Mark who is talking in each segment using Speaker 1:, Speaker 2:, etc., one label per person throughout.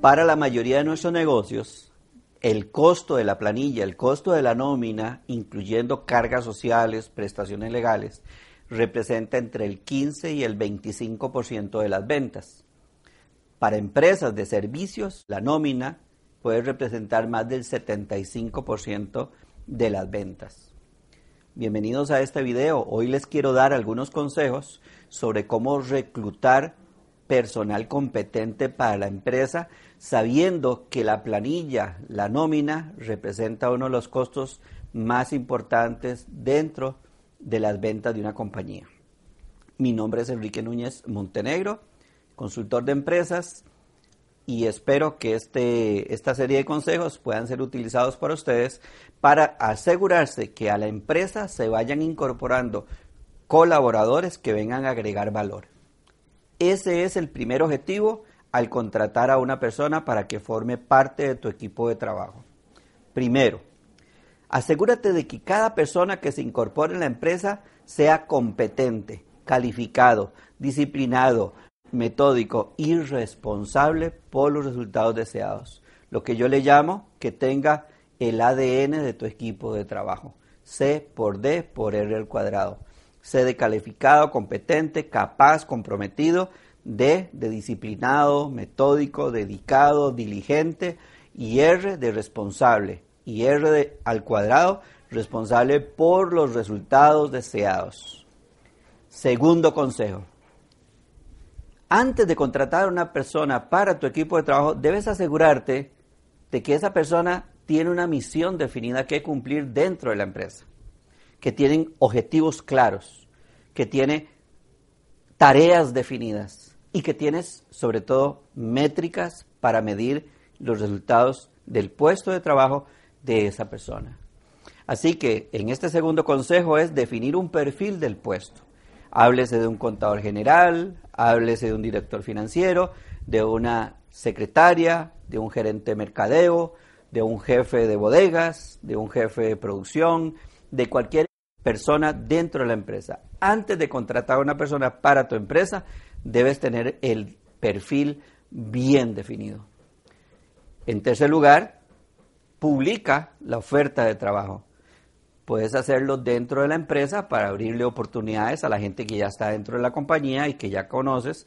Speaker 1: Para la mayoría de nuestros negocios, el costo de la planilla, el costo de la nómina, incluyendo cargas sociales, prestaciones legales, representa entre el 15 y el 25% de las ventas. Para empresas de servicios, la nómina puede representar más del 75% de las ventas. Bienvenidos a este video. Hoy les quiero dar algunos consejos sobre cómo reclutar personal competente para la empresa, sabiendo que la planilla, la nómina, representa uno de los costos más importantes dentro de las ventas de una compañía. Mi nombre es Enrique Núñez Montenegro, consultor de empresas, y espero que este, esta serie de consejos puedan ser utilizados por ustedes para asegurarse que a la empresa se vayan incorporando colaboradores que vengan a agregar valor. Ese es el primer objetivo al contratar a una persona para que forme parte de tu equipo de trabajo. Primero, asegúrate de que cada persona que se incorpore en la empresa sea competente, calificado, disciplinado, metódico y responsable por los resultados deseados. Lo que yo le llamo que tenga el ADN de tu equipo de trabajo. C por D por R al cuadrado. C de calificado, competente, capaz, comprometido. D de disciplinado, metódico, dedicado, diligente. Y R de responsable. Y R de, al cuadrado, responsable por los resultados deseados. Segundo consejo antes de contratar a una persona para tu equipo de trabajo, debes asegurarte de que esa persona tiene una misión definida que cumplir dentro de la empresa, que tienen objetivos claros, que tiene tareas definidas y que tienes sobre todo métricas para medir los resultados del puesto de trabajo de esa persona. Así que en este segundo consejo es definir un perfil del puesto. Háblese de un contador general, háblese de un director financiero, de una secretaria, de un gerente de mercadeo, de un jefe de bodegas, de un jefe de producción, de cualquier persona dentro de la empresa. Antes de contratar a una persona para tu empresa, debes tener el perfil bien definido. En tercer lugar, publica la oferta de trabajo. Puedes hacerlo dentro de la empresa para abrirle oportunidades a la gente que ya está dentro de la compañía y que ya conoces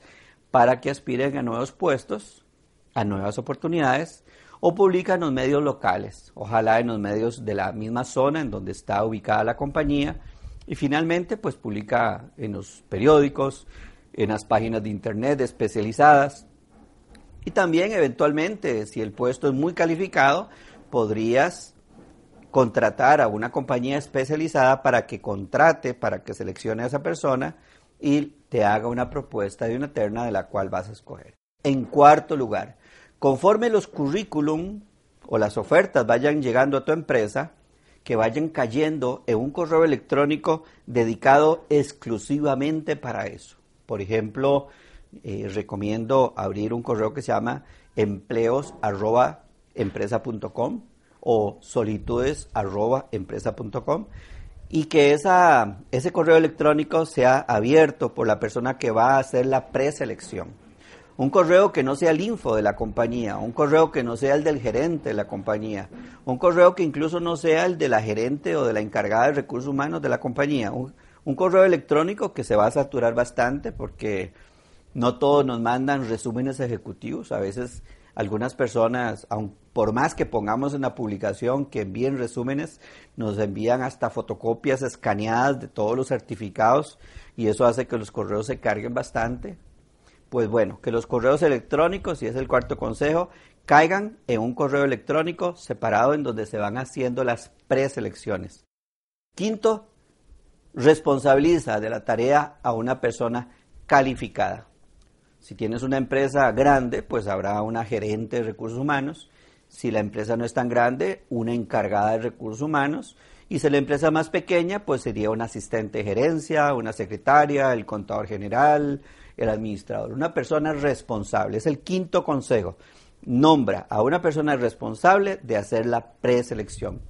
Speaker 1: para que aspiren a nuevos puestos, a nuevas oportunidades o publica en los medios locales, ojalá en los medios de la misma zona en donde está ubicada la compañía y finalmente pues publica en los periódicos, en las páginas de internet especializadas y también eventualmente si el puesto es muy calificado podrías contratar a una compañía especializada para que contrate, para que seleccione a esa persona y te haga una propuesta de una terna de la cual vas a escoger. En cuarto lugar, conforme los currículum o las ofertas vayan llegando a tu empresa, que vayan cayendo en un correo electrónico dedicado exclusivamente para eso. Por ejemplo, eh, recomiendo abrir un correo que se llama empleos.empresa.com o solitudes.empresa.com y que esa, ese correo electrónico sea abierto por la persona que va a hacer la preselección. Un correo que no sea el info de la compañía, un correo que no sea el del gerente de la compañía, un correo que incluso no sea el de la gerente o de la encargada de recursos humanos de la compañía, un correo electrónico que se va a saturar bastante porque no todos nos mandan resúmenes ejecutivos, a veces algunas personas, aun por más que pongamos en la publicación que envíen resúmenes, nos envían hasta fotocopias escaneadas de todos los certificados y eso hace que los correos se carguen bastante. Pues bueno, que los correos electrónicos, y es el cuarto consejo, caigan en un correo electrónico separado en donde se van haciendo las preselecciones. Quinto, responsabiliza de la tarea a una persona calificada. Si tienes una empresa grande, pues habrá una gerente de recursos humanos. Si la empresa no es tan grande, una encargada de recursos humanos. Y si la empresa es más pequeña, pues sería un asistente de gerencia, una secretaria, el contador general, el administrador. Una persona responsable. Es el quinto consejo. Nombra a una persona responsable de hacer la preselección.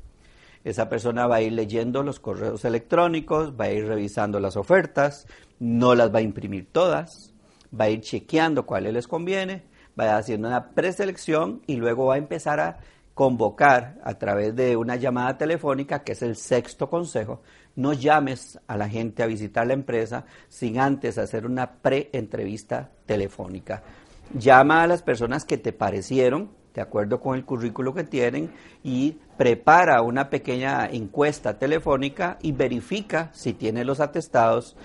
Speaker 1: Esa persona va a ir leyendo los correos electrónicos, va a ir revisando las ofertas, no las va a imprimir todas, va a ir chequeando cuáles les conviene, va haciendo una preselección y luego va a empezar a convocar a través de una llamada telefónica, que es el sexto consejo, no llames a la gente a visitar la empresa sin antes hacer una pre-entrevista telefónica. Llama a las personas que te parecieron, de acuerdo con el currículo que tienen, y prepara una pequeña encuesta telefónica y verifica si tiene los atestados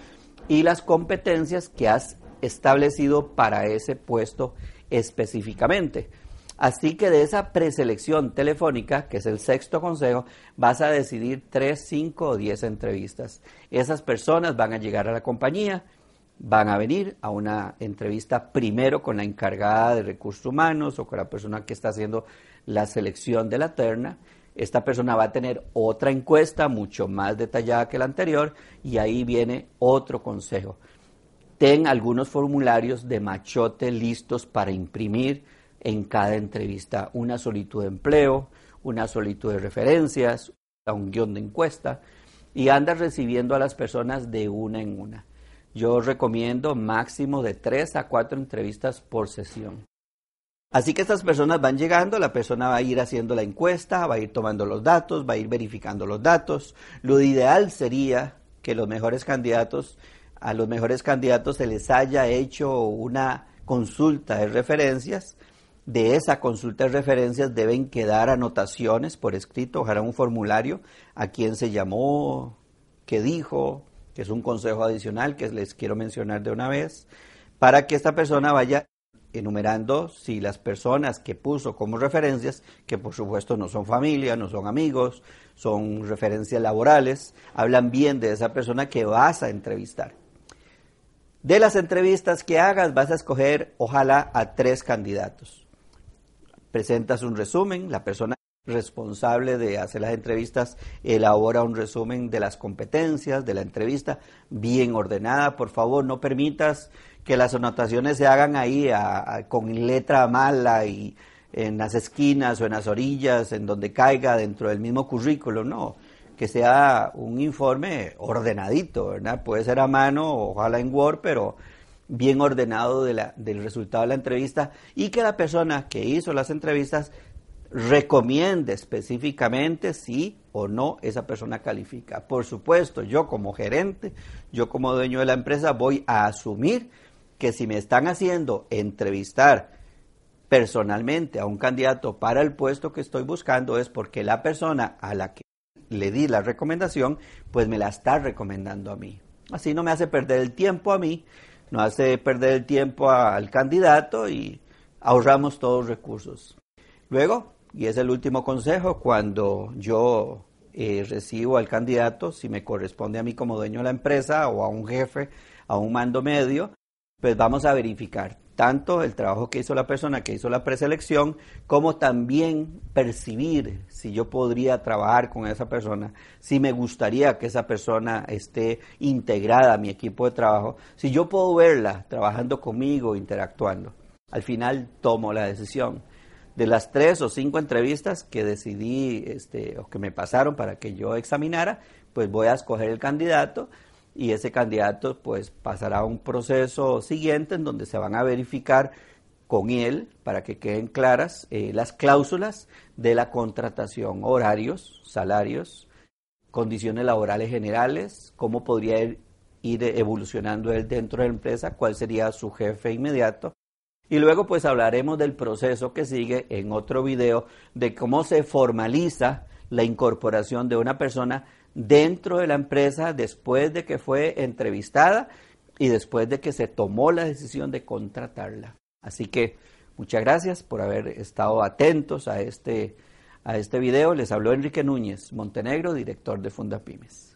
Speaker 1: y las competencias que has establecido para ese puesto específicamente. Así que de esa preselección telefónica, que es el sexto consejo, vas a decidir tres, cinco o diez entrevistas. Esas personas van a llegar a la compañía, van a venir a una entrevista primero con la encargada de recursos humanos o con la persona que está haciendo la selección de la terna. Esta persona va a tener otra encuesta mucho más detallada que la anterior y ahí viene otro consejo. Ten algunos formularios de machote listos para imprimir en cada entrevista una solicitud de empleo, una solicitud de referencias, un guion de encuesta y andas recibiendo a las personas de una en una. Yo recomiendo máximo de tres a cuatro entrevistas por sesión. Así que estas personas van llegando, la persona va a ir haciendo la encuesta, va a ir tomando los datos, va a ir verificando los datos. Lo ideal sería que los mejores candidatos, a los mejores candidatos se les haya hecho una consulta de referencias de esa consulta de referencias deben quedar anotaciones por escrito, ojalá un formulario a quién se llamó, qué dijo, que es un consejo adicional que les quiero mencionar de una vez, para que esta persona vaya enumerando si las personas que puso como referencias, que por supuesto no son familia, no son amigos, son referencias laborales, hablan bien de esa persona que vas a entrevistar. De las entrevistas que hagas vas a escoger ojalá a tres candidatos presentas un resumen, la persona responsable de hacer las entrevistas elabora un resumen de las competencias de la entrevista bien ordenada. Por favor, no permitas que las anotaciones se hagan ahí con letra mala y en las esquinas o en las orillas, en donde caiga dentro del mismo currículo, no. Que sea un informe ordenadito, ¿verdad? Puede ser a mano, ojalá en Word, pero bien ordenado del resultado de la entrevista y que la persona que hizo las entrevistas recomiende específicamente si o no esa persona califica. Por supuesto, yo como gerente, yo como dueño de la empresa voy a asumir que si me están haciendo entrevistar personalmente a un candidato para el puesto que estoy buscando es porque la persona a la que le di la recomendación, pues me la está recomendando a mí. Así no me hace perder el tiempo a mí no hace perder el tiempo al candidato y ahorramos todos los recursos. Luego, y es el último consejo, cuando yo eh, recibo al candidato, si me corresponde a mí como dueño de la empresa o a un jefe, a un mando medio, pues vamos a verificar tanto el trabajo que hizo la persona que hizo la preselección, como también percibir si yo podría trabajar con esa persona, si me gustaría que esa persona esté integrada a mi equipo de trabajo, si yo puedo verla trabajando conmigo, interactuando. Al final tomo la decisión. De las tres o cinco entrevistas que decidí este, o que me pasaron para que yo examinara, pues voy a escoger el candidato y ese candidato pues pasará a un proceso siguiente en donde se van a verificar con él para que queden claras eh, las cláusulas de la contratación, horarios, salarios, condiciones laborales generales, cómo podría ir, ir evolucionando él dentro de la empresa, cuál sería su jefe inmediato. Y luego pues hablaremos del proceso que sigue en otro video de cómo se formaliza la incorporación de una persona dentro de la empresa después de que fue entrevistada y después de que se tomó la decisión de contratarla. Así que muchas gracias por haber estado atentos a este, a este video. Les habló Enrique Núñez Montenegro, director de Fundapymes.